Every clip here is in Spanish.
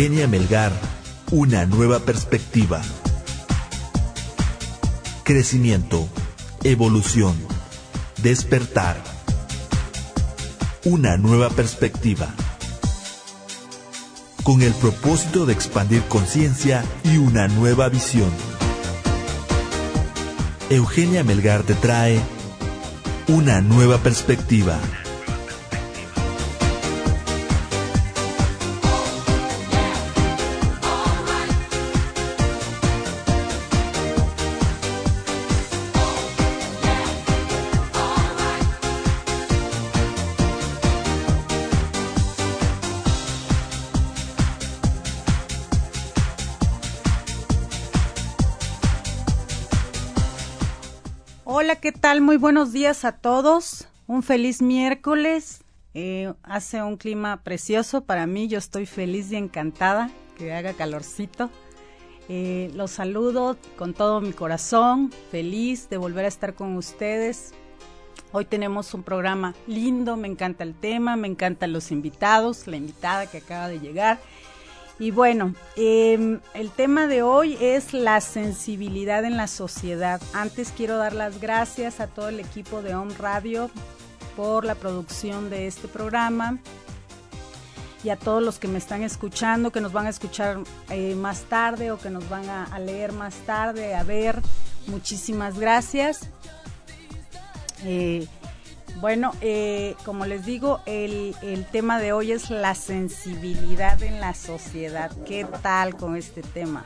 Eugenia Melgar, una nueva perspectiva. Crecimiento, evolución, despertar. Una nueva perspectiva. Con el propósito de expandir conciencia y una nueva visión. Eugenia Melgar te trae una nueva perspectiva. Hola, ¿qué tal? Muy buenos días a todos. Un feliz miércoles. Eh, hace un clima precioso para mí. Yo estoy feliz y encantada que haga calorcito. Eh, los saludo con todo mi corazón. Feliz de volver a estar con ustedes. Hoy tenemos un programa lindo. Me encanta el tema, me encantan los invitados, la invitada que acaba de llegar. Y bueno, eh, el tema de hoy es la sensibilidad en la sociedad. Antes quiero dar las gracias a todo el equipo de Home Radio por la producción de este programa y a todos los que me están escuchando, que nos van a escuchar eh, más tarde o que nos van a, a leer más tarde, a ver. Muchísimas gracias. Eh, bueno, eh, como les digo, el, el, tema de hoy es la sensibilidad en la sociedad. ¿Qué tal con este tema?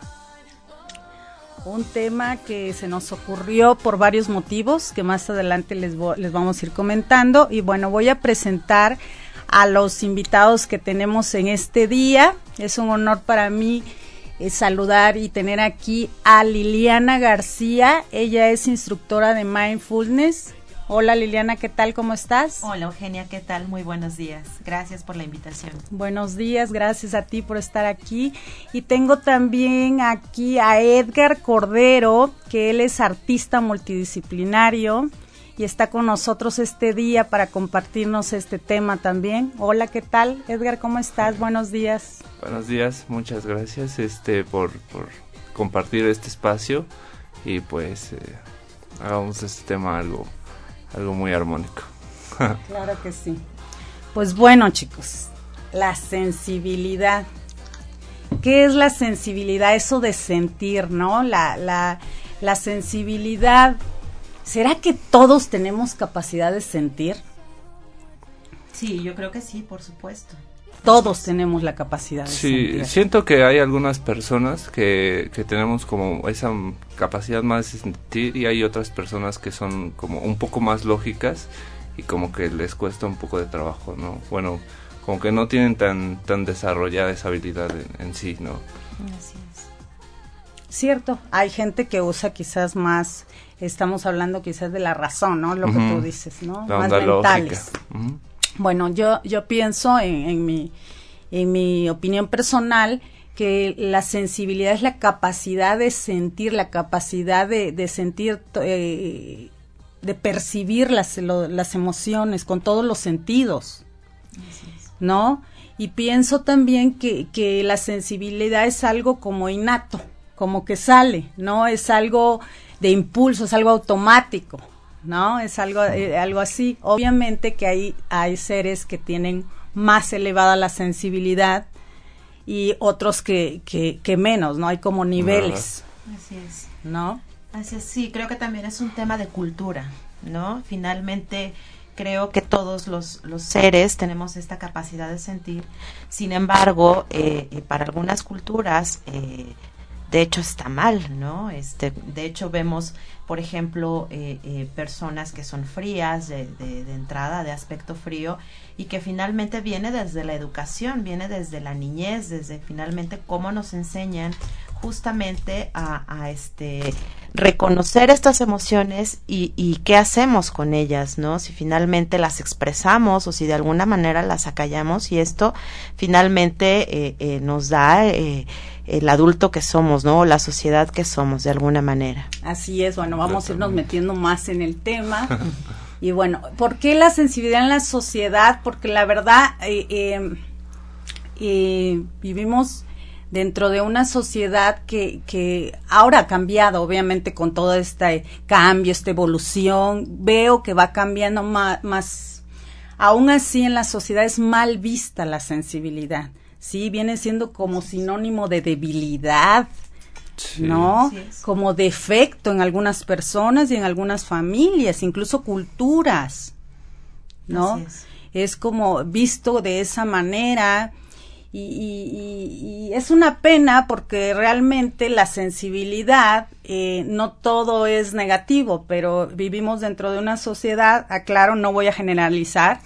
Un tema que se nos ocurrió por varios motivos que más adelante les, les vamos a ir comentando. Y bueno, voy a presentar a los invitados que tenemos en este día. Es un honor para mí eh, saludar y tener aquí a Liliana García. Ella es instructora de mindfulness Hola Liliana, ¿qué tal? ¿Cómo estás? Hola Eugenia, ¿qué tal? Muy buenos días. Gracias por la invitación. Buenos días, gracias a ti por estar aquí. Y tengo también aquí a Edgar Cordero, que él es artista multidisciplinario y está con nosotros este día para compartirnos este tema también. Hola, ¿qué tal? Edgar, ¿cómo estás? Buenos días. Buenos días, muchas gracias este por, por compartir este espacio y pues eh, hagamos este tema algo algo muy armónico. claro que sí. Pues bueno, chicos, la sensibilidad. ¿Qué es la sensibilidad? Eso de sentir, ¿no? La, la, la sensibilidad. ¿Será que todos tenemos capacidad de sentir? Sí, yo creo que sí, por supuesto. Todos tenemos la capacidad de sí, sentir. siento que hay algunas personas que, que tenemos como esa capacidad más de sentir y hay otras personas que son como un poco más lógicas y como que les cuesta un poco de trabajo, ¿no? Bueno, como que no tienen tan, tan desarrollada esa habilidad en, en sí, ¿no? Así es. Cierto, hay gente que usa quizás más, estamos hablando quizás de la razón, ¿no? Lo uh -huh. que tú dices, ¿no? La más mentales. Uh -huh. Bueno, yo, yo pienso en, en, mi, en mi opinión personal que la sensibilidad es la capacidad de sentir, la capacidad de, de sentir, eh, de percibir las, lo, las emociones con todos los sentidos, ¿no? Y pienso también que, que la sensibilidad es algo como innato, como que sale, ¿no? Es algo de impulso, es algo automático, ¿no? Es algo, eh, algo así. Obviamente que hay, hay seres que tienen más elevada la sensibilidad y otros que, que, que menos, ¿no? Hay como niveles. Así es. ¿No? Así es, sí, creo que también es un tema de cultura, ¿no? Finalmente creo que todos los, los seres tenemos esta capacidad de sentir. Sin embargo, eh, eh, para algunas culturas, eh, de hecho está mal, ¿no? Este, de hecho vemos, por ejemplo, eh, eh, personas que son frías de, de, de, entrada, de aspecto frío, y que finalmente viene desde la educación, viene desde la niñez, desde finalmente cómo nos enseñan justamente a, a este reconocer estas emociones y, y, qué hacemos con ellas, ¿no? Si finalmente las expresamos o si de alguna manera las acallamos y esto finalmente eh, eh, nos da eh, el adulto que somos, ¿no? La sociedad que somos, de alguna manera. Así es, bueno, vamos a irnos metiendo más en el tema. y bueno, ¿por qué la sensibilidad en la sociedad? Porque la verdad, eh, eh, eh, vivimos dentro de una sociedad que, que ahora ha cambiado, obviamente, con todo este cambio, esta evolución, veo que va cambiando más, más aún así en la sociedad es mal vista la sensibilidad sí viene siendo como sinónimo de debilidad, sí. ¿no? Como defecto en algunas personas y en algunas familias, incluso culturas, ¿no? Es. es. como visto de esa manera. Y, y, y, es una pena porque realmente la sensibilidad, eh, no todo es negativo, pero vivimos dentro de una sociedad, aclaro, no voy a generalizar,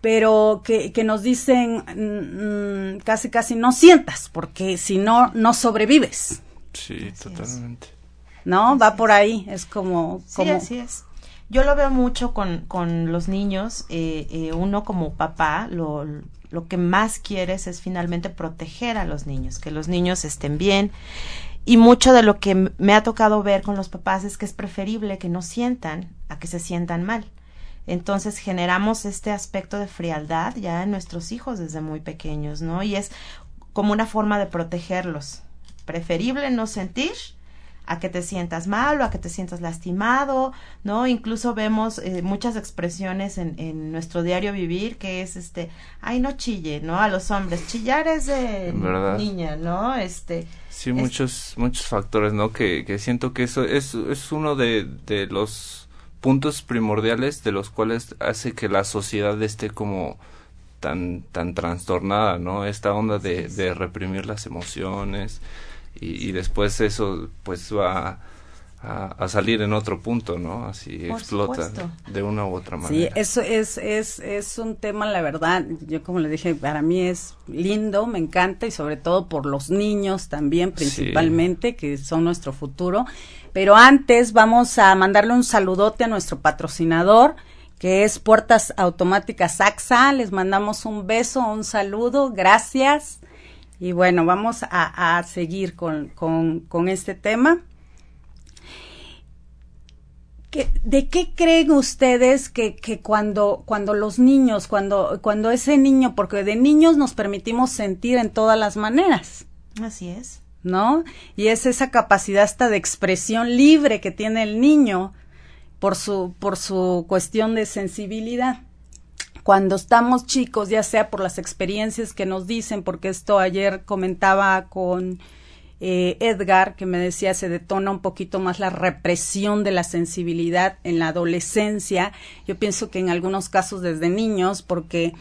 pero que, que nos dicen mmm, casi casi no sientas, porque si no, no sobrevives. Sí, así totalmente. Es. ¿No? Así Va por ahí, es como... como... Sí, así es. Yo lo veo mucho con, con los niños, eh, eh, uno como papá, lo, lo que más quieres es finalmente proteger a los niños, que los niños estén bien. Y mucho de lo que me ha tocado ver con los papás es que es preferible que no sientan a que se sientan mal. Entonces generamos este aspecto de frialdad ya en nuestros hijos desde muy pequeños, ¿no? Y es como una forma de protegerlos. Preferible no sentir a que te sientas mal o a que te sientas lastimado, ¿no? Incluso vemos eh, muchas expresiones en, en, nuestro diario vivir que es este, ay, no chille, ¿no? A los hombres, chillar es de ¿verdad? niña, ¿no? Este. Sí, es... muchos, muchos factores, ¿no? Que, que siento que eso es, es uno de, de los puntos primordiales de los cuales hace que la sociedad esté como tan tan trastornada, ¿no? Esta onda de, de reprimir las emociones y, y, después eso pues va a, a, salir en otro punto, ¿no? Así Por explota supuesto. de una u otra manera. Sí, eso es, es, es un tema, la verdad, yo como le dije, para mí es lindo, me encanta y sobre todo por los niños también principalmente, sí. que son nuestro futuro. Pero antes vamos a mandarle un saludote a nuestro patrocinador, que es Puertas Automáticas AXA. Les mandamos un beso, un saludo, gracias. Y bueno, vamos a, a seguir con, con, con, este tema. ¿Qué, ¿De qué creen ustedes que, que cuando, cuando los niños, cuando, cuando ese niño, porque de niños nos permitimos sentir en todas las maneras? Así es. ¿no? Y es esa capacidad hasta de expresión libre que tiene el niño por su, por su cuestión de sensibilidad. Cuando estamos chicos, ya sea por las experiencias que nos dicen, porque esto ayer comentaba con eh, Edgar, que me decía se detona un poquito más la represión de la sensibilidad en la adolescencia. Yo pienso que en algunos casos desde niños, porque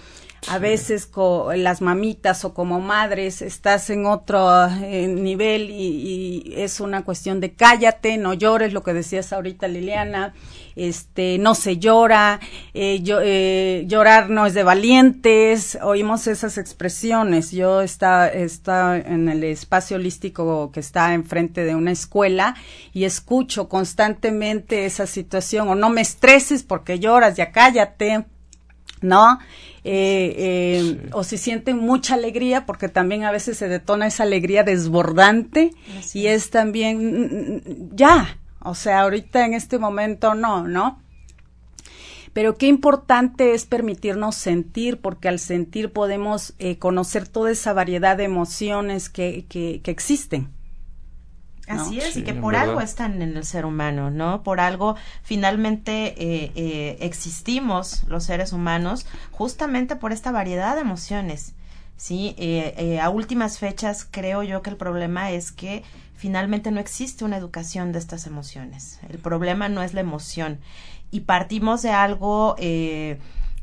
a veces con las mamitas o como madres estás en otro eh, nivel y, y, es una cuestión de cállate, no llores, lo que decías ahorita Liliana, este, no se llora, eh, yo, eh, llorar no es de valientes, oímos esas expresiones. Yo está, está en el espacio holístico que está enfrente de una escuela y escucho constantemente esa situación, o no me estreses porque lloras, ya cállate, ¿no? Eh, eh, sí. o si sienten mucha alegría, porque también a veces se detona esa alegría desbordante y es también ya, o sea, ahorita en este momento no, ¿no? Pero qué importante es permitirnos sentir, porque al sentir podemos eh, conocer toda esa variedad de emociones que, que, que existen. Así es, sí, y que por verdad. algo están en el ser humano, ¿no? Por algo finalmente eh, eh, existimos los seres humanos justamente por esta variedad de emociones, ¿sí? Eh, a últimas fechas creo yo que el problema es que finalmente no existe una educación de estas emociones. El problema no es la emoción y partimos de algo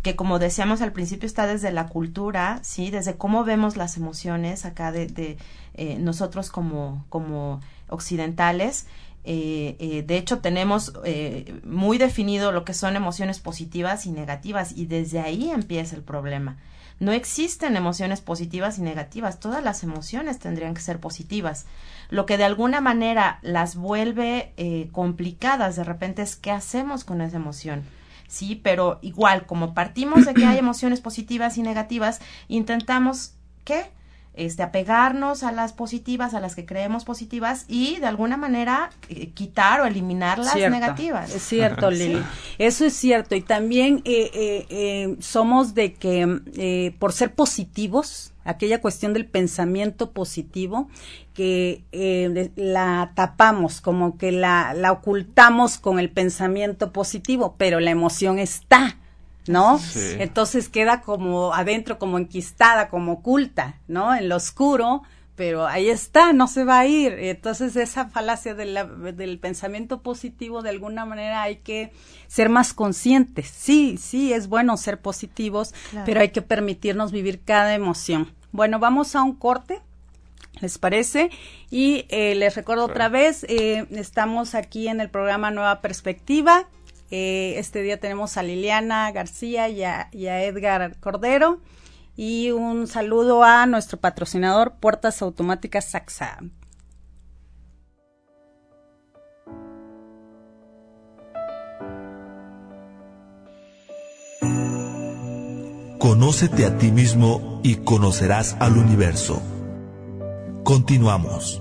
que como decíamos al principio está desde la cultura, sí, desde cómo vemos las emociones acá de, de eh, nosotros como como occidentales. Eh, eh, de hecho, tenemos eh, muy definido lo que son emociones positivas y negativas y desde ahí empieza el problema. No existen emociones positivas y negativas, todas las emociones tendrían que ser positivas. Lo que de alguna manera las vuelve eh, complicadas de repente es qué hacemos con esa emoción. Sí, pero igual, como partimos de que hay emociones positivas y negativas, intentamos, ¿qué? Este, apegarnos a las positivas, a las que creemos positivas y de alguna manera eh, quitar o eliminar las Cierto. negativas. Es cierto, Lili. Eso es cierto. Y también eh, eh, eh, somos de que eh, por ser positivos, aquella cuestión del pensamiento positivo, que eh, la tapamos, como que la, la ocultamos con el pensamiento positivo, pero la emoción está. ¿No? Sí. Entonces queda como adentro, como enquistada, como oculta, ¿no? En lo oscuro, pero ahí está, no se va a ir. Entonces esa falacia de la- del pensamiento positivo, de alguna manera hay que ser más conscientes. Sí, sí, es bueno ser positivos, Claro. pero hay que permitirnos vivir cada emoción. Bueno, vamos a un corte. ¿Les parece? Y eh, les recuerdo otra vez, eh, estamos aquí en el programa Nueva Perspectiva. Eh, este día tenemos a Liliana García y a, y a Edgar Cordero. Y un saludo a nuestro patrocinador Puertas Automáticas Saxa. Conócete a ti mismo y conocerás al universo. Continuamos.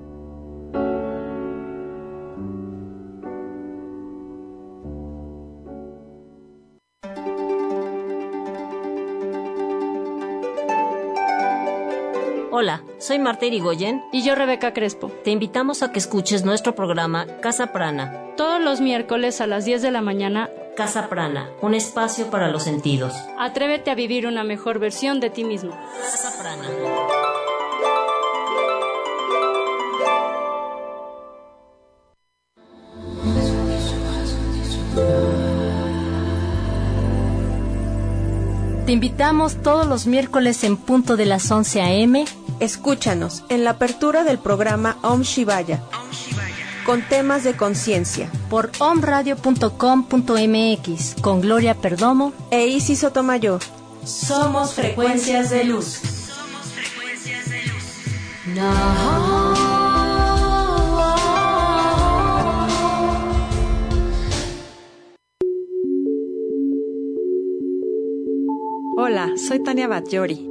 Soy Marta Irigoyen Y yo, Rebeca Crespo. Te invitamos a que escuches nuestro programa Casa Prana. Todos los miércoles a las 10 de la mañana, Casa Prana, un espacio para los sentidos. atrévete a vivir una mejor versión de ti mismo. Casa Prana. Te invitamos todos los miércoles en punto de las 11 a.m. Escúchanos en la apertura del programa Om Shivaya. Con temas de conciencia. por omradio.com.mx con Gloria Perdomo. E Isis Sotomayor. Somos frecuencias de luz. Hola, soy Tania Batllori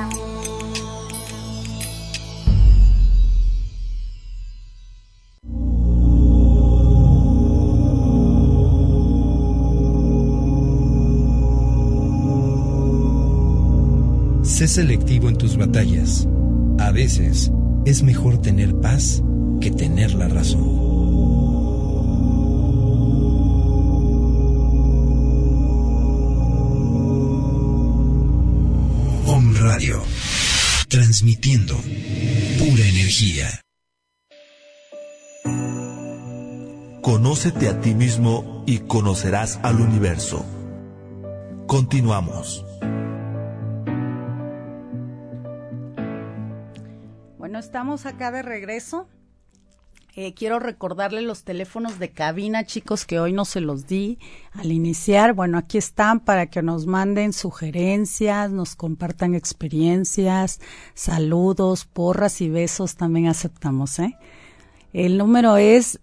Sé selectivo en tus batallas. A veces es mejor tener paz que tener la razón. Om Radio. Transmitiendo pura energía. Conócete a ti mismo y conocerás al universo. Continuamos. Estamos acá de regreso. Eh, quiero recordarle los teléfonos de cabina, chicos, que hoy no se los di al iniciar. Bueno, aquí están para que nos manden sugerencias, nos compartan experiencias, saludos, porras y besos también aceptamos, ¿eh? El número es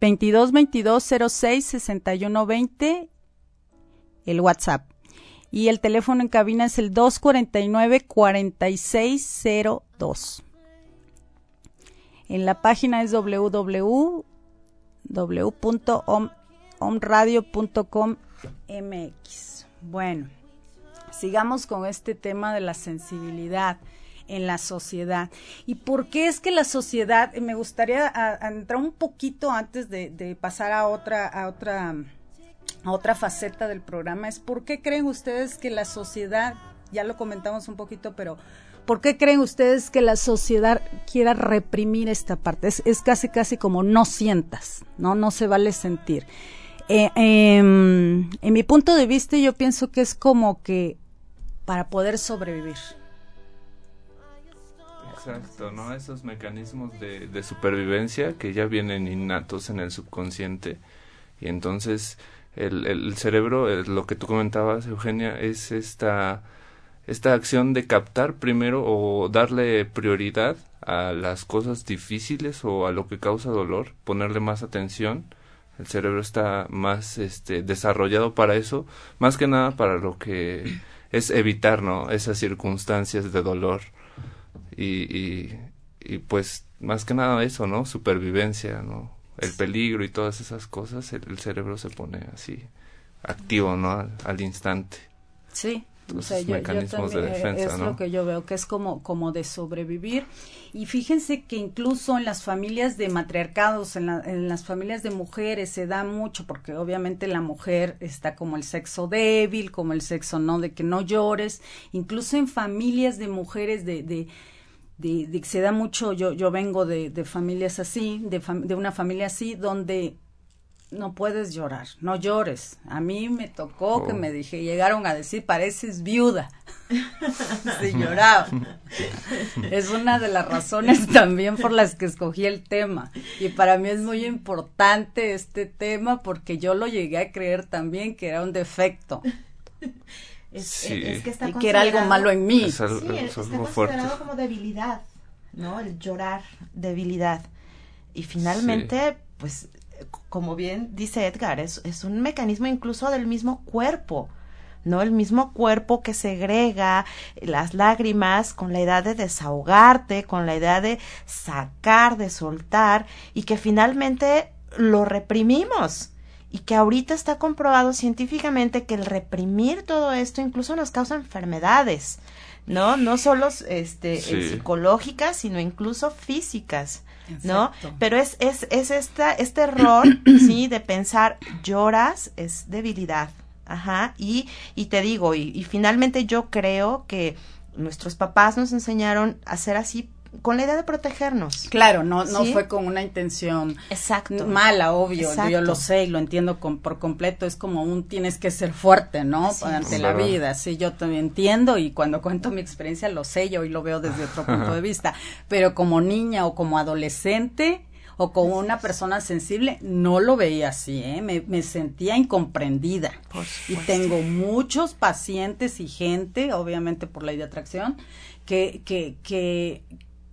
22 22 06 61 20, el WhatsApp. Y el teléfono en cabina es el 249 4602. En la página es www.omradio.com.mx. Bueno, sigamos con este tema de la sensibilidad en la sociedad. ¿Y por qué es que la sociedad, me gustaría entrar un poquito antes de, de, pasar a otra, a otra, otra faceta del programa, es por qué creen ustedes que la sociedad, ya lo comentamos un poquito, pero ¿por qué creen ustedes que la sociedad quiera reprimir esta parte? Es, es casi, casi como no sientas, ¿no? No se vale sentir. Eh, eh, en mi punto de vista, yo pienso que es como que para poder sobrevivir. Exacto, ¿no? Esos mecanismos de, supervivencia que ya vienen innatos en el subconsciente. Y entonces el, el cerebro, el, lo que tú comentabas, Eugenia, es esta, esta acción de captar primero o darle prioridad a las cosas difíciles o a lo que causa dolor, ponerle más atención. El cerebro está más este, desarrollado para eso, más que nada para lo que es evitar, ¿no? Esas circunstancias de dolor y, y, y, pues más que nada eso, ¿no? Supervivencia, ¿no? El peligro y todas esas cosas, el, el cerebro se pone así activo, ¿no? Al, al instante. Sí. O sea, yo, mecanismos yo de defensa, es ¿no? lo que yo veo que es como como de sobrevivir y fíjense que incluso en las familias de matriarcados en, la, en las familias de mujeres se da mucho porque obviamente la mujer está como el sexo débil como el sexo no de que no llores incluso en familias de mujeres de, de de, de, se da mucho, yo, yo vengo de, de familias así, de, fam, de una familia así, donde no puedes llorar, no llores. A mí me tocó oh. que me dije, llegaron a decir, pareces viuda. Se lloraba. es una de las razones también por las que escogí el tema. Y para mí es muy importante este tema porque yo lo llegué a creer también que era un defecto. Es, sí. es, que está y que era algo malo en mí. Es algo, sí, es, está considerado fuerte. como debilidad, ¿no? El llorar, debilidad. Y finalmente, sí. pues, como bien dice Edgar, es, es un mecanismo incluso del mismo cuerpo. ¿no? El mismo cuerpo que segrega las lágrimas con la idea de desahogarte, con la idea de sacar, de soltar, y que finalmente lo reprimimos y que ahorita está comprobado científicamente que el reprimir todo esto incluso nos causa enfermedades, ¿no? No solo este, sí. psicológicas, sino incluso físicas. ¿no? Exacto. Pero es, es, es esta, este error, ¿sí? De pensar, lloras, es debilidad. Ajá. Y, y te digo, y, y finalmente yo creo que nuestros papás nos enseñaron a ser así con la idea de protegernos. Claro, no, no ¿Sí? fue con una intención Exacto. mala, obvio, Exacto. yo lo sé y lo entiendo con, por completo, es como un tienes que ser fuerte, ¿no? Así Ante la vida, sí, yo también entiendo y cuando cuento mi experiencia lo sé, yo y lo veo desde otro punto de vista, pero como niña o como adolescente o como una persona sensible, no lo veía así, ¿eh? me, me sentía incomprendida. Por Y tengo muchos pacientes y gente, obviamente por ley de atracción, que, que, que,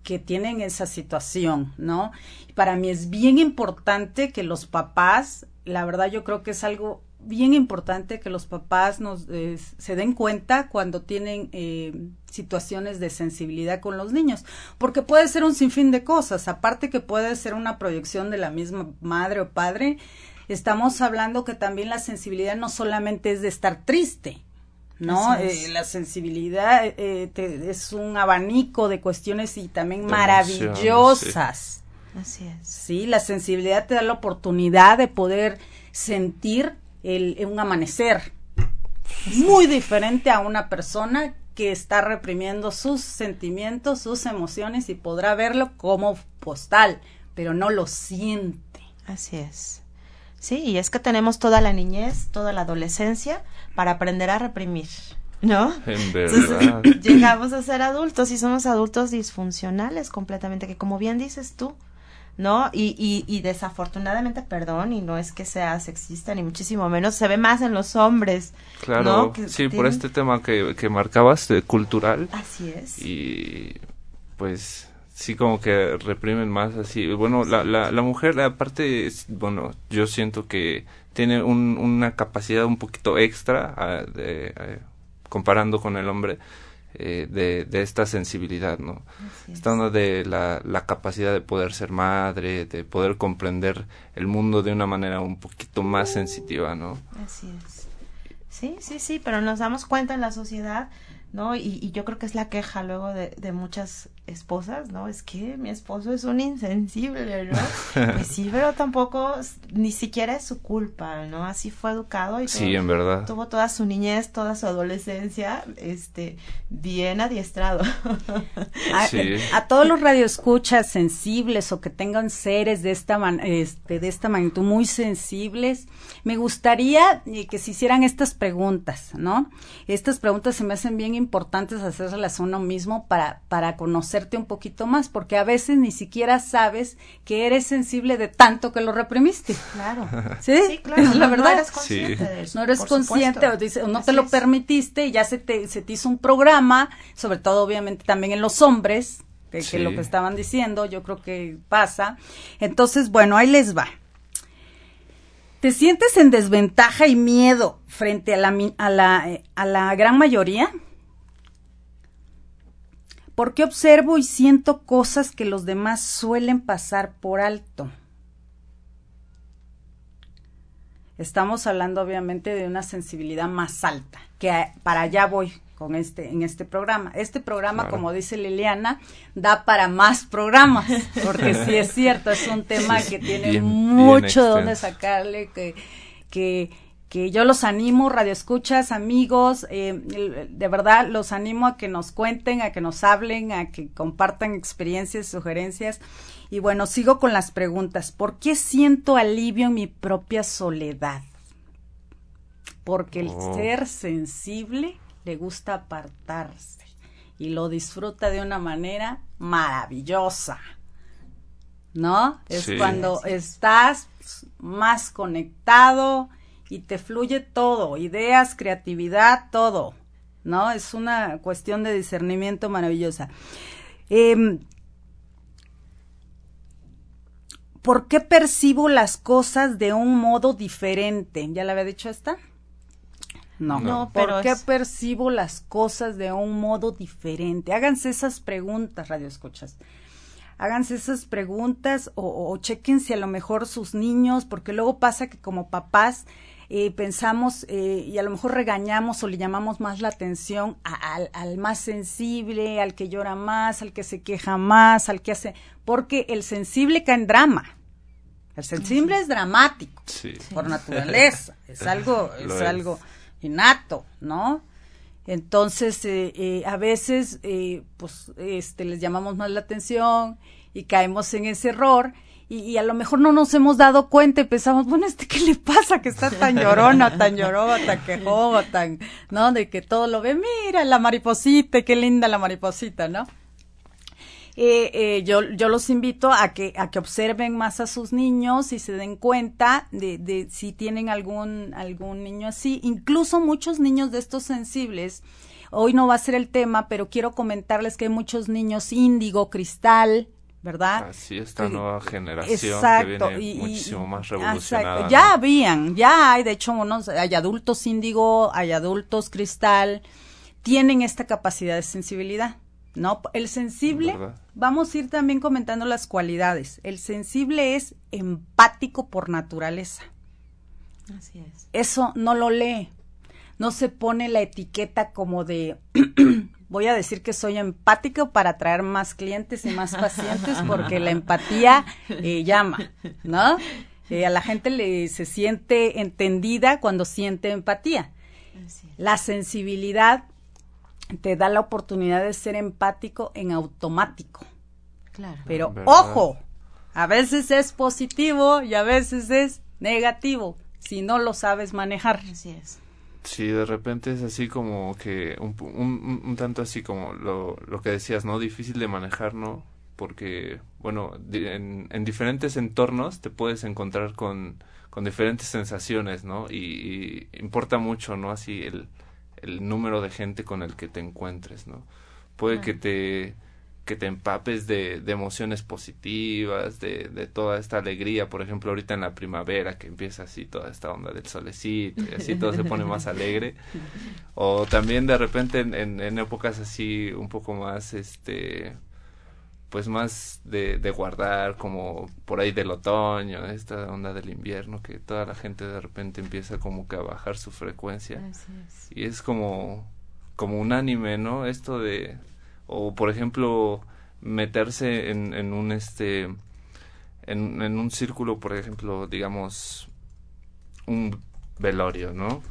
que tienen esa situación, ¿no? Para mí es bien importante que los papás, la verdad yo creo que es algo bien importante que los papás nos eh, se den cuenta cuando tienen eh, situaciones de sensibilidad con los niños, porque puede ser un sinfín de cosas, aparte que puede ser una proyección de la misma madre o padre, estamos hablando que también la sensibilidad no solamente es de estar triste, ¿no? Eh, la sensibilidad eh, te- es un abanico de cuestiones y también De maravillosas. Así es. Sí, la sensibilidad te da la oportunidad de poder sentir el, un amanecer muy diferente a una persona que está reprimiendo sus sentimientos, sus emociones y podrá verlo como postal, pero no lo siente. Así es. Sí, y es que tenemos toda la niñez, toda la adolescencia para aprender a reprimir. ¿no? En verdad. llegamos a ser adultos y somos adultos disfuncionales completamente, que como bien dices tú, ¿no? Y, y, y desafortunadamente, perdón, y no es que sea sexista ni muchísimo menos, se ve más en los hombres. Claro, ¿no? Que sí, por este tema que, que marcabas, de cultural. Así es. Y pues sí, como que reprimen más así. Bueno, la, la, la mujer, aparte, es- bueno, yo siento que tiene un, una capacidad un poquito extra ah, de, eh, comparando con el hombre. eh, de, de esta sensibilidad, ¿no? Estando de la, la capacidad de poder ser madre, de poder comprender el mundo de una manera un poquito más sensitiva, ¿no? Así es. Sí, sí, sí, pero nos damos cuenta en la sociedad, ¿no? Y, y yo creo que es la queja luego de, de muchas esposas, ¿no? Es que mi esposo es un insensible, ¿no? pues sí, pero tampoco, ni siquiera es su culpa, ¿no? Así fue educado y Sí, todo- en verdad. tuvo toda su niñez, toda su adolescencia, este, bien adiestrado. A, Sí. a todos los radioescuchas sensibles o que tengan seres de esta man- este, de esta magnitud muy sensibles, me gustaría eh, que se hicieran estas preguntas, ¿no? Estas preguntas se me hacen bien importantes hacérselas a uno mismo para para conocerte un poquito más, porque a veces ni siquiera sabes que eres sensible de tanto que lo reprimiste. Claro. Sí, Sí, claro, es la no- no verdad. eres consciente de eso, No eres por consciente o, dice- o no Así te lo es. permitiste y ya se te, se te hizo un programa, sobre todo obviamente también en los hombres, que, que lo que estaban diciendo, yo creo que pasa. Entonces, bueno, ahí les va. ¿Te sientes en desventaja y miedo frente a la, a la, eh, a la gran mayoría? Porque observo y siento cosas que los demás suelen pasar por alto. Estamos hablando obviamente de una sensibilidad más alta, que para allá voy con este en este programa. Este programa, Claro. como dice Liliana, da para más programas, porque sí es cierto, es un tema que tiene bien- bien mucho donde sacarle, que, que, que yo los animo, radioescuchas, amigos, eh, de verdad los animo a que nos cuenten, a que nos hablen, a que compartan experiencias, sugerencias. Y bueno, sigo con las preguntas. ¿Por qué siento alivio en mi propia soledad? Porque el Oh. ser sensible le gusta apartarse y lo disfruta de una manera maravillosa. ¿No? Es Sí. cuando estás más conectado y te fluye todo, ideas, creatividad, todo. ¿No? Es una cuestión de discernimiento maravillosa. Em, ¿Por qué percibo las cosas de un modo diferente? ¿Ya le había dicho esta? No, No, ¿por pero qué es- percibo las cosas de un modo diferente? Háganse esas preguntas, radio escuchas. Háganse esas preguntas o, o chequen si a lo mejor sus niños, porque luego pasa que como papás eh, pensamos eh, y a lo mejor regañamos o le llamamos más la atención a- al, al más sensible, al que llora más, al que se queja más, al que hace, porque el sensible cae en drama. El sensible es dramático Sí. por naturaleza, es algo, es. algo innato, ¿no? Entonces, eh, eh, a veces, eh, pues, este, les llamamos más la atención y caemos en ese error y, a lo mejor no nos hemos dado cuenta y pensamos, bueno, ¿este qué le pasa que está tan llorona, tan llorona, tan quejón, tan, ¿no? De que todo lo ve, mira la mariposita, qué linda la mariposita, ¿no? Eh, eh, yo, yo los invito a que, a que observen más a sus niños y se den cuenta de, de si tienen algún, algún niño así. Incluso muchos niños de estos sensibles, hoy no va a ser el tema, pero quiero comentarles que hay muchos niños índigo, cristal, ¿verdad? Así esta Sí, nueva generación Exacto, que viene y- y- muchísimo más Exacto. revolucionada. Ya ¿no? habían, ya hay, de hecho, unos, hay adultos índigo, hay adultos cristal, tienen esta capacidad de sensibilidad, ¿no? El sensible, ¿Verdad? vamos a ir también comentando las cualidades. El sensible es empático por naturaleza. Así es. Eso no lo lee. No se pone la etiqueta como de voy a decir que soy empático para atraer más clientes y más pacientes porque la empatía eh, llama, ¿no? Eh, a la gente le se siente entendida cuando siente empatía. La sensibilidad te da la oportunidad de ser empático en automático. Claro. Pero ¿Verdad? ojo, a veces es positivo y a veces es negativo si no lo sabes manejar. Así es. Sí, de repente es así como que un, un, un- tanto así como lo, lo que decías, ¿no? Difícil de manejar, ¿no? Porque, bueno, en, en diferentes entornos te puedes encontrar con, con diferentes sensaciones, ¿no? Y, y importa mucho, ¿no? Así el, el número de gente con el que te encuentres, ¿no? Puede que te que te empapes de, de emociones positivas, de, de toda esta alegría, por ejemplo, ahorita en la primavera que empieza así toda esta onda del solecito y así todo se pone más alegre, o también de repente en, en, en épocas así un poco más, este, pues más de, de guardar, como por ahí del otoño, esta onda del invierno, que toda la gente de repente empieza como que a bajar su frecuencia. Así es. y es como como unánime no esto de o por ejemplo meterse en, en un este en, en un círculo por ejemplo digamos un velorio no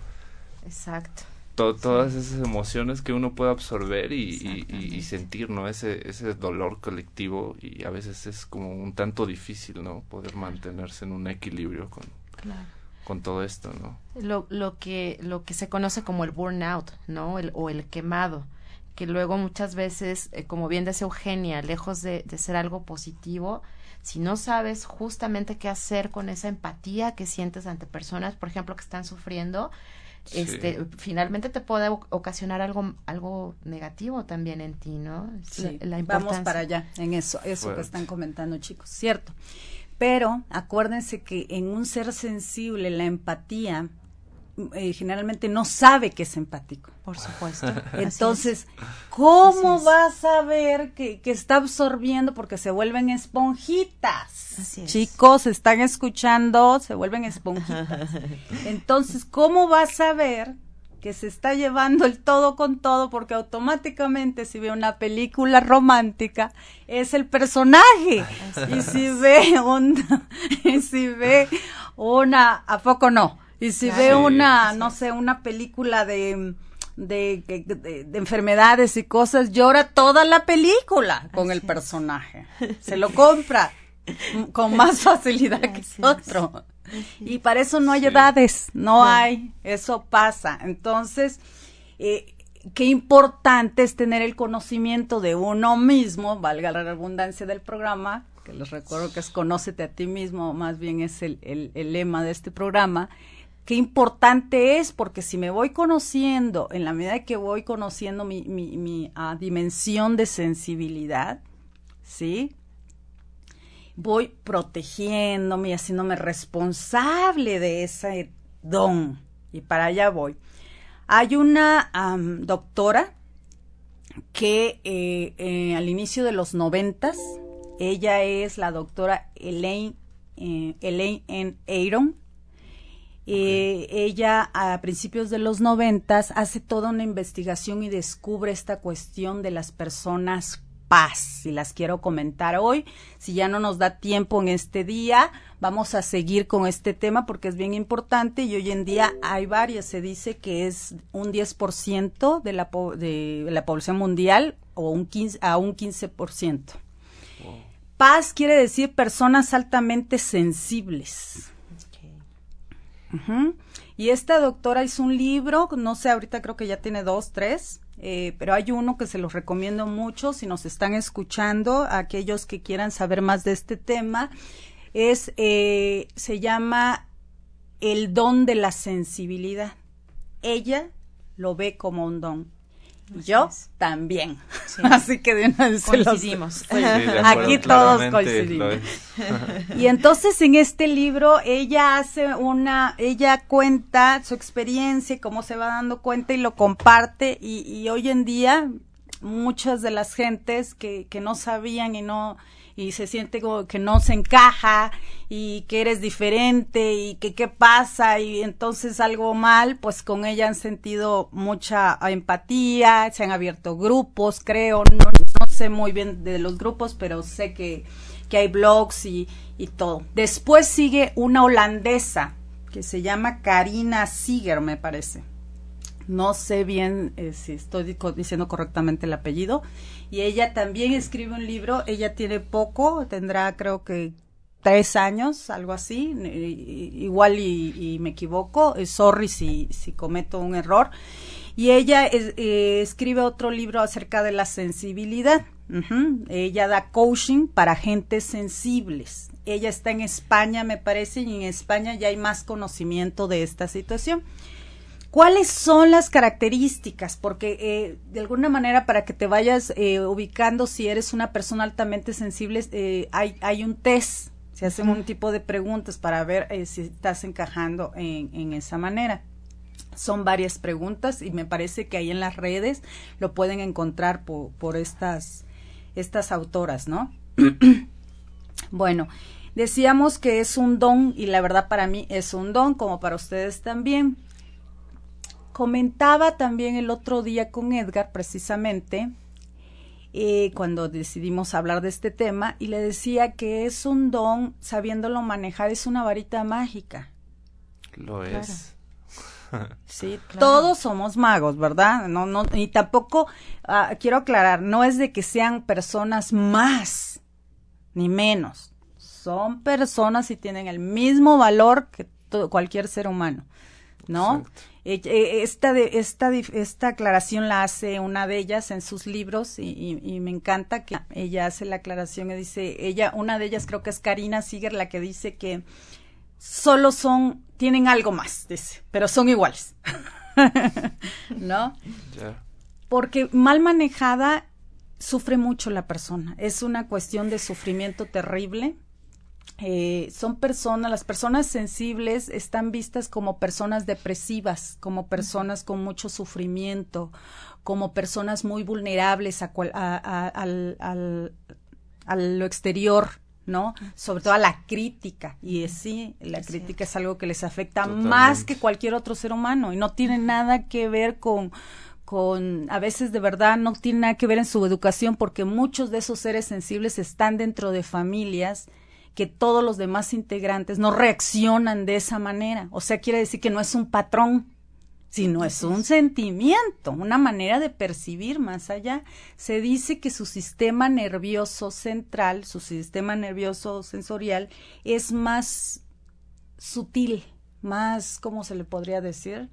Exacto. To- todas esas emociones que uno puede absorber y, y- sentir no ese ese dolor colectivo y a veces es como un tanto difícil no poder mantenerse en un equilibrio con Claro. con todo esto no lo, lo que lo que se conoce como el burnout, ¿no? El, o el quemado, que luego muchas veces, eh, como bien decía Eugenia, lejos de, de ser algo positivo, si no sabes justamente qué hacer con esa empatía que sientes ante personas, por ejemplo, que están sufriendo, Sí. este, finalmente te puede ocasionar algo algo negativo también en ti, ¿no? Sí, la- la vamos para allá en eso, eso Fuerte. que están comentando chicos, cierto. Pero acuérdense que en un ser sensible la empatía eh, generalmente no sabe que es empático. Por supuesto. Entonces, es. ¿cómo va a saber que, que está absorbiendo? Porque se vuelven esponjitas. Así es. Chicos, están escuchando, se vuelven esponjitas. Entonces, ¿cómo va a saber que se está llevando el todo con todo? Porque automáticamente si ve una película romántica, es el personaje. Y si ve un, y si ve una, ¿a poco no? Y si ve Sí. una, no sé, una película de, de, de- de enfermedades y cosas, llora toda la película con el personaje. Se lo compra con más facilidad que otro. Y para eso no hay Sí. edades, no hay, eso pasa. Entonces, eh, qué importante es tener el conocimiento de uno mismo, valga la redundancia del programa, que les recuerdo que es conócete a ti mismo, más bien es el, el- el lema de este programa. Qué importante es, porque si me voy conociendo, en la medida que voy conociendo mi, mi, mi, ah, dimensión de sensibilidad, ¿sí? voy protegiéndome y haciéndome responsable de ese don. Y para allá voy. Hay una doctora que eh, eh, al inicio de los noventas, ella es la doctora Elaine, eh, Elaine N. Aaron. Eh, ella a principios de los noventas hace toda una investigación y descubre esta cuestión de las personas paz y las quiero comentar hoy. Si ya no nos da tiempo en este día, vamos a seguir con este tema porque es bien importante y hoy en día hay varias. Se dice que es un 10% de la, po- de la población mundial o un 15, a un 15%. Paz quiere decir personas altamente sensibles. Y esta doctora hizo un libro, no sé, ahorita creo que ya tiene dos, tres, eh, pero hay uno que se los recomiendo mucho si nos están escuchando, aquellos que quieran saber más de este tema, es, eh, se llama El don de la sensibilidad. Ella lo ve como un don. Y Yo también. Así que de una vez se los- Coincidimos. Sí. Acuerdo, Aquí todos coincidimos. Y entonces en este libro ella hace una, ella cuenta su experiencia y cómo se va dando cuenta y lo comparte y, y hoy en día muchas de las gentes que, que no sabían y no y se siente como que no se encaja y que eres diferente y que qué pasa y entonces algo mal, pues con ella han sentido mucha empatía, se han abierto grupos, creo, no, no sé muy bien de los grupos, pero sé que, que hay blogs y, y todo. Después sigue una holandesa que se llama Karina Siger, me parece. No sé bien eh, si estoy diciendo correctamente el apellido. Y ella también escribe un libro. Ella tiene poco, tendrá creo que tres años, algo así, igual y, me equivoco, eh, sorry si, si cometo un error. Y ella eh, escribe otro libro acerca de la sensibilidad. Ella da coaching para gentes sensibles. Ella está en España, me parece, y en España ya hay más conocimiento de esta situación. ¿Cuáles son las características? Porque eh, de alguna manera para que te vayas eh, ubicando si eres una persona altamente sensible, eh, hay, hay un test, se hacen un tipo de preguntas para ver eh, si estás encajando en, en esa manera. Son varias preguntas y me parece que ahí en las redes lo pueden encontrar por, por estas, estas autoras, ¿no? Bueno, decíamos que es un don y la verdad para mí es un don, como para ustedes también. Comentaba también el otro día con Edgar precisamente eh, cuando decidimos hablar de este tema y le decía que es un don, sabiéndolo manejar, es una varita mágica. Lo es. Sí, todos somos magos, ¿verdad? No, no, y tampoco ah, quiero aclarar, no es de que sean personas más ni menos. Son personas y tienen el mismo valor que cualquier ser humano, ¿no? Eh, esta, de, esta, esta aclaración la hace una de ellas en sus libros y, y- y me encanta que ella hace la aclaración y dice, ella, una de ellas creo que es Karina Siger la que dice que solo son, tienen algo más, dice, pero son iguales. ¿No? Porque mal manejada sufre mucho la persona. Es una cuestión de sufrimiento terrible. Eh, son personas, las personas sensibles están vistas como personas depresivas, como personas con mucho sufrimiento, como personas muy vulnerables a, cual- a- a- al, al- a lo exterior, ¿no? Sobre todo a la crítica. Y es, sí, la crítica es. algo que les afecta más que cualquier otro ser humano y no tiene nada que ver con con a veces de verdad no tiene nada que ver en su educación porque muchos de esos seres sensibles están dentro de familias que todos los demás integrantes no reaccionan de esa manera. O sea, quiere decir que no es un patrón, sino es un sentimiento, una manera de percibir más allá. Se dice que su sistema nervioso central, su sistema nervioso sensorial, es más sutil, más, ¿cómo se le podría decir?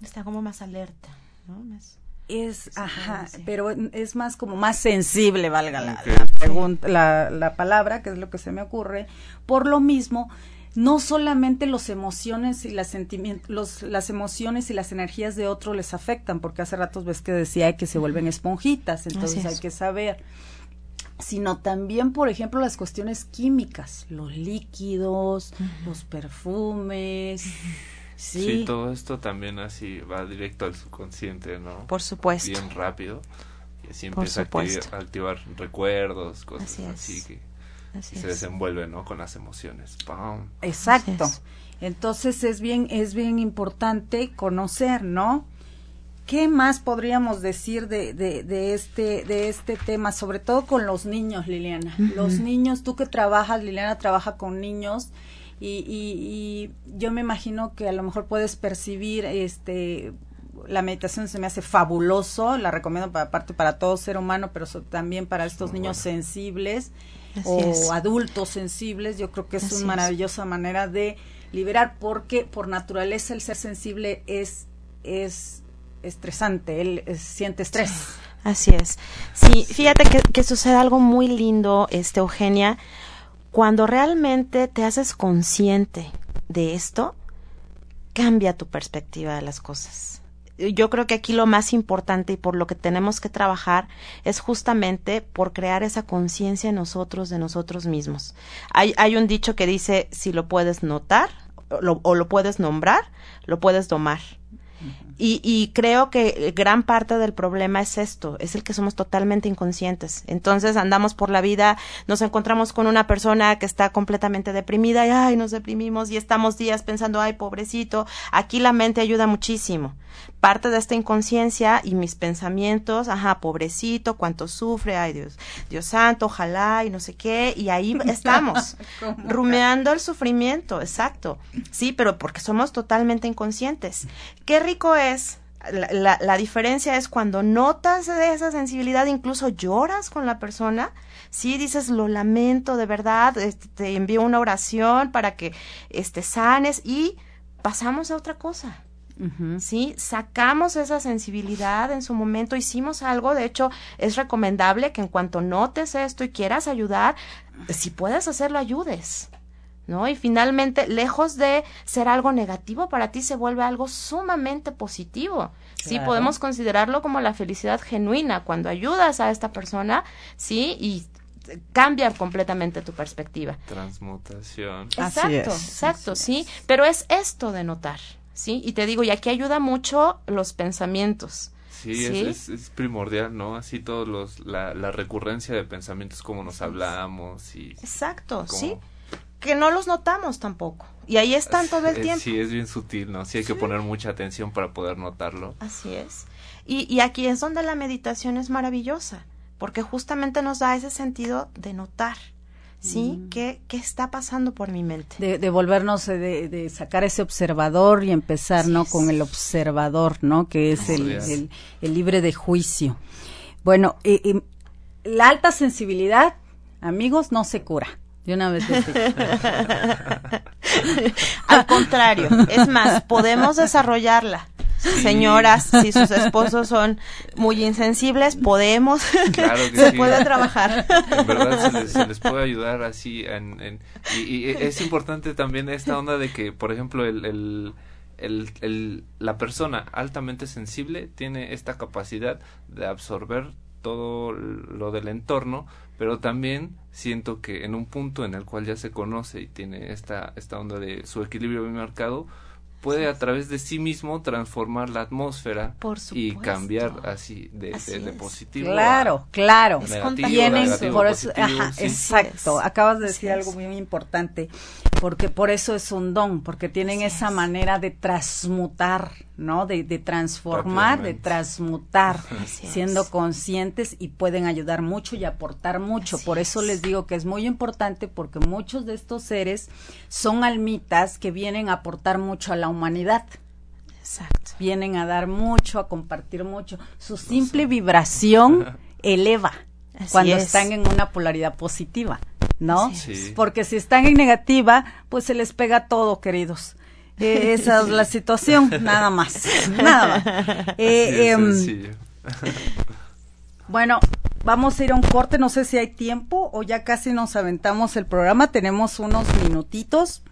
Está como más alerta, ¿no? Más- Es, ajá, pero es más como más sensible, valga la, la pregunta, la, la palabra, que es lo que se me ocurre. Por lo mismo, no solamente los emociones y las sentimientos, los, las emociones y las energías de otro les afectan, porque hace ratos ves que decía que se vuelven esponjitas, entonces es. hay que saber. Sino también, por ejemplo, las cuestiones químicas, los líquidos, los perfumes, Sí. sí, todo esto también así va directo al subconsciente, ¿no? Por supuesto. Bien rápido. Y así empieza a activar, supuesto. a activar recuerdos, cosas Así es. que Así se es. desenvuelve, ¿no? Con las emociones. ¡Pam! Exacto. Entonces es bien, es bien importante conocer, ¿no? ¿Qué más podríamos decir de, de, de este, de este tema? Sobre todo con los niños, Liliana. Los niños, tú que trabajas, Liliana trabaja con niños, y, y, y yo me imagino que a lo mejor puedes percibir este la meditación se me hace fabuloso, la recomiendo para aparte para todo ser humano, pero so- también para estos niños sensibles Así o es. adultos sensibles, yo creo que es Así una es. maravillosa manera de liberar porque por naturaleza el ser sensible es es estresante, él es- siente estrés. Así es. Sí, fíjate que, que sucede algo muy lindo, este Eugenia, cuando realmente te haces consciente de esto, cambia tu perspectiva de las cosas. Yo creo que aquí lo más importante y por lo que tenemos que trabajar es justamente por crear esa conciencia en nosotros de nosotros mismos. Hay, hay un dicho que dice, si lo puedes notar o lo, o lo puedes nombrar, lo puedes domar. Y, y creo que gran parte del problema es esto, es el que somos totalmente inconscientes. Entonces andamos por la vida, nos encontramos con una persona que está completamente deprimida y ay, nos deprimimos y estamos días pensando, ay, pobrecito. Aquí la mente ayuda muchísimo. Parte de esta inconsciencia y mis pensamientos, ajá, pobrecito, cuánto sufre, ay Dios, Dios santo, ojalá y no sé qué, y ahí estamos, rumeando el sufrimiento, exacto. Sí, pero porque somos totalmente inconscientes. Qué rico es. La, la, la diferencia es cuando notas de esa sensibilidad, incluso lloras con la persona, sí dices lo lamento de verdad, este, te envío una oración para que este sanes y pasamos a otra cosa. ¿sí? Sacamos esa sensibilidad en su momento, hicimos algo, de hecho es recomendable que en cuanto notes esto y quieras ayudar, si puedes hacerlo, ayudes. ¿No? Y finalmente, lejos de ser algo negativo para ti, se vuelve algo sumamente positivo. Sí, Claro. podemos considerarlo como la felicidad genuina cuando ayudas a esta persona, sí, y cambia completamente tu perspectiva. Transmutación. Exacto, exacto, sí. Pero es esto de notar, ¿sí? Y te digo, y aquí ayuda mucho los pensamientos. Sí, ¿Sí? Es, es, es primordial, ¿no? Así todos los, la, la recurrencia de pensamientos, como nos hablamos y... Exacto, cómo- sí. Que no los notamos tampoco. Y ahí están todo el tiempo. Sí, es bien sutil, ¿no? Sí hay que poner mucha atención para poder notarlo. Así es. Y, y aquí es donde la meditación es maravillosa, porque justamente nos da ese sentido de notar, ¿sí? Mm. ¿Qué, ¿Qué está pasando por mi mente? De, de volvernos, eh, de, de sacar ese observador y empezar, ¿no? Con el observador, ¿no? Que es Así el, es. el, el libre de juicio. Bueno, eh, eh, la alta sensibilidad, amigos, no se cura. De una vez. Al contrario, es más, podemos desarrollarla. Señoras, si sus esposos son muy insensibles, podemos, Claro que se sí. puede trabajar. En verdad se les, se les puede ayudar así. En, en- y, y es importante también esta onda de que, por ejemplo, el, el, el, el- la persona altamente sensible tiene esta capacidad de absorber todo lo del entorno, pero también siento que en un punto en el cual ya se conoce y tiene esta, esta onda de su equilibrio bien marcado, puede a través de sí mismo transformar la atmósfera Por y cambiar así de, Así de, positivo Claro, a claro. negativo, Tienen negativo, por eso, positivo, ajá, sí. exacto. es. Acabas de Así decir es. algo muy importante, porque por eso es un don, porque tienen Así esa es. manera de transmutar, ¿no? De, de transformar, de transmutar, Así es. siendo conscientes y pueden ayudar mucho y aportar mucho. Así por eso es. les digo que es muy importante porque muchos de estos seres son almitas que vienen a aportar mucho a la humanidad Exacto. vienen a dar mucho, a compartir mucho. Su simple vibración eleva Así cuando es. están en una polaridad positiva, ¿no? Sí. Porque si están en negativa, pues se les pega todo, queridos. Eh, esa es la situación, nada más, nada más. Eh, em, bueno, vamos a ir a un corte, no sé si hay tiempo o ya casi nos aventamos el programa, tenemos unos minutitos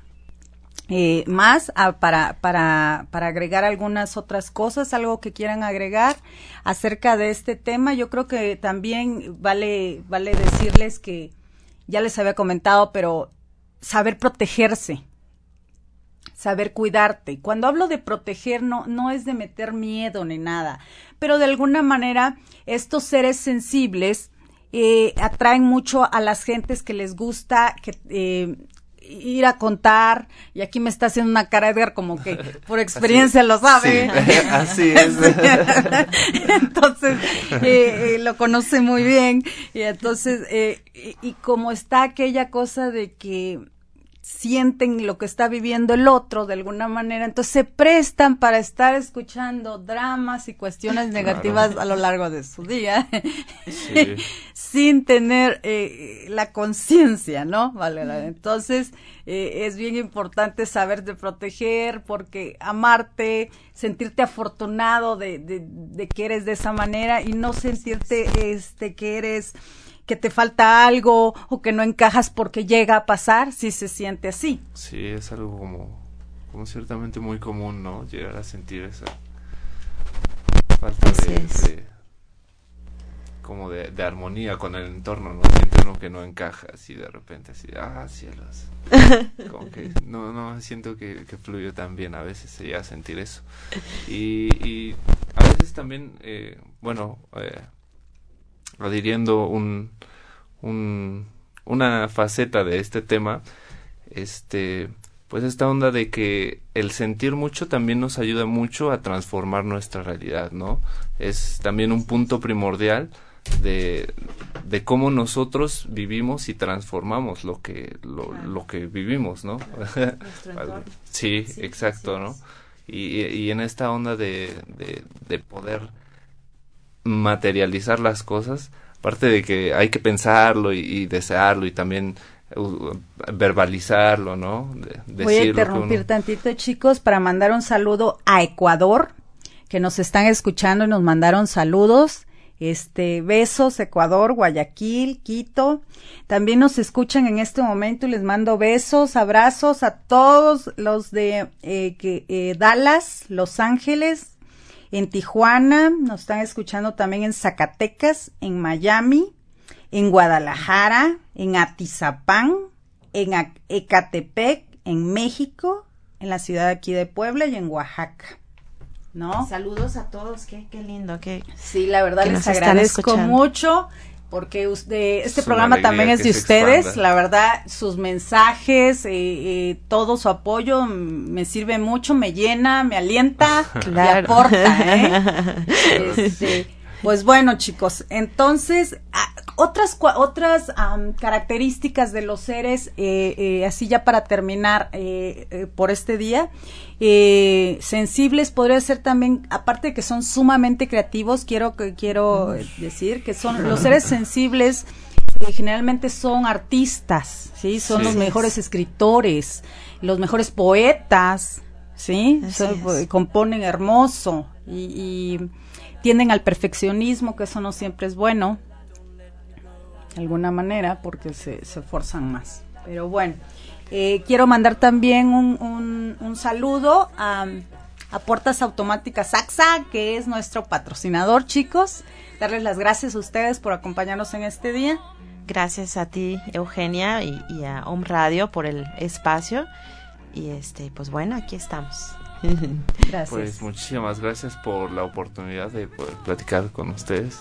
eh, más ah, para, para, para agregar algunas otras cosas, algo que quieran agregar acerca de este tema. Yo creo que también vale, vale decirles que ya les había comentado, pero saber protegerse, saber cuidarte. Y Cuando hablo de proteger, no, no es de meter miedo ni nada, pero de alguna manera estos seres sensibles eh, atraen mucho a las gentes que les gusta que, eh, ir a contar, y aquí me está haciendo una cara Edgar como que por experiencia lo sabe. Sí, así es. entonces, eh, eh, lo conoce muy bien, y entonces, eh, y, y como está aquella cosa de que sienten lo que está viviendo el otro de alguna manera, entonces se prestan para estar escuchando dramas y cuestiones negativas a lo largo de su día, Sí. sin tener eh, la conciencia, ¿no? Vale. entonces eh, es bien importante saberte proteger, porque amarte, sentirte afortunado de, de, de que eres de esa manera y no sentirte este que eres que te falta algo o que no encajas porque llega a pasar, si se siente así. Sí, es algo como, como ciertamente muy común, ¿no? Llegar a sentir esa falta Así de, es. de- como de, de armonía con el entorno, ¿no? Siente uno que no encaja así de repente, así, ah, cielos. Como que no, no, siento que, que fluyo tan bien, a veces se llega a sentir eso. Y, y a veces también, eh, bueno, eh, adhiriendo un, un, una faceta de este tema, este, pues esta onda de que el sentir mucho también nos ayuda mucho a transformar nuestra realidad, ¿no? Es también un punto primordial de, de cómo nosotros vivimos y transformamos lo que lo, lo que vivimos, ¿no? sí, Sí, exacto, ¿no? Y, y en esta onda de, de, de poder materializar las cosas, aparte de que hay que pensarlo y, y desearlo y también uh, verbalizarlo, ¿no? De- Voy a interrumpir uno- tantito, chicos, para mandar un saludo a Ecuador, que nos están escuchando y nos mandaron saludos. Este, besos, Ecuador, Guayaquil, Quito. También nos escuchan en este momento y les mando besos, abrazos a todos los de eh, eh, Dallas, Los Ángeles, en Tijuana, nos están escuchando también en Zacatecas, en Miami, en Guadalajara, en Atizapán, en Ecatepec, en México, en la ciudad aquí de Puebla y en Oaxaca. ¿No? Saludos a todos, qué, qué lindo, qué Sí, la verdad les agradezco mucho porque usted, este Es programa también es que de ustedes, expanda. la verdad, sus mensajes, eh, eh, todo su apoyo me sirve mucho, me llena, me alienta, me aporta, ¿eh? Este, pues bueno, chicos, entonces, ah, otras, otras am, características de los seres, eh, eh, así ya para terminar eh, eh, por este día, eh, sensibles podría ser también, aparte de que son sumamente creativos, quiero, que quiero decir que son los seres sensibles eh, generalmente son artistas, ¿sí? Son Sí. los mejores escritores, los mejores poetas, ¿sí? Son- componen hermoso y, y tienden al perfeccionismo, que eso no siempre es bueno, de alguna manera, porque se, se forzan más. Pero bueno, eh, quiero mandar también un, un- un saludo a, a Puertas Automáticas AXA, que es nuestro patrocinador, chicos. Darles las gracias a ustedes por acompañarnos en este día. Gracias a ti, Eugenia, y, y a Home Radio por el espacio. Y este, pues bueno, aquí estamos. Gracias. Pues muchísimas gracias por la oportunidad de poder platicar con ustedes.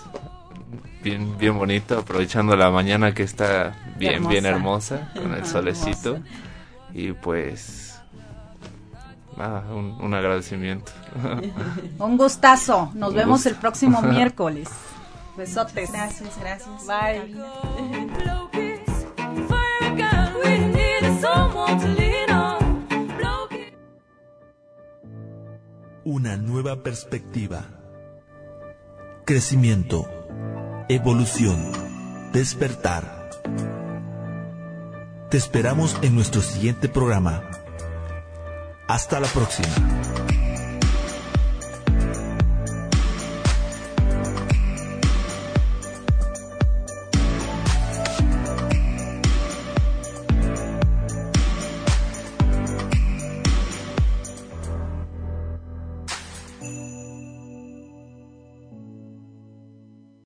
Bien, bien bonito, aprovechando la mañana que está bien, bien hermosa, con el solecito. hermosa. Y pues, nada, un, un agradecimiento. Un gustazo. Nos Un vemos gusto. el próximo miércoles. Besotes. Gracias, gracias. Bye. Una nueva perspectiva. Crecimiento. Evolución. Despertar. Te esperamos en nuestro siguiente programa. Hasta la próxima.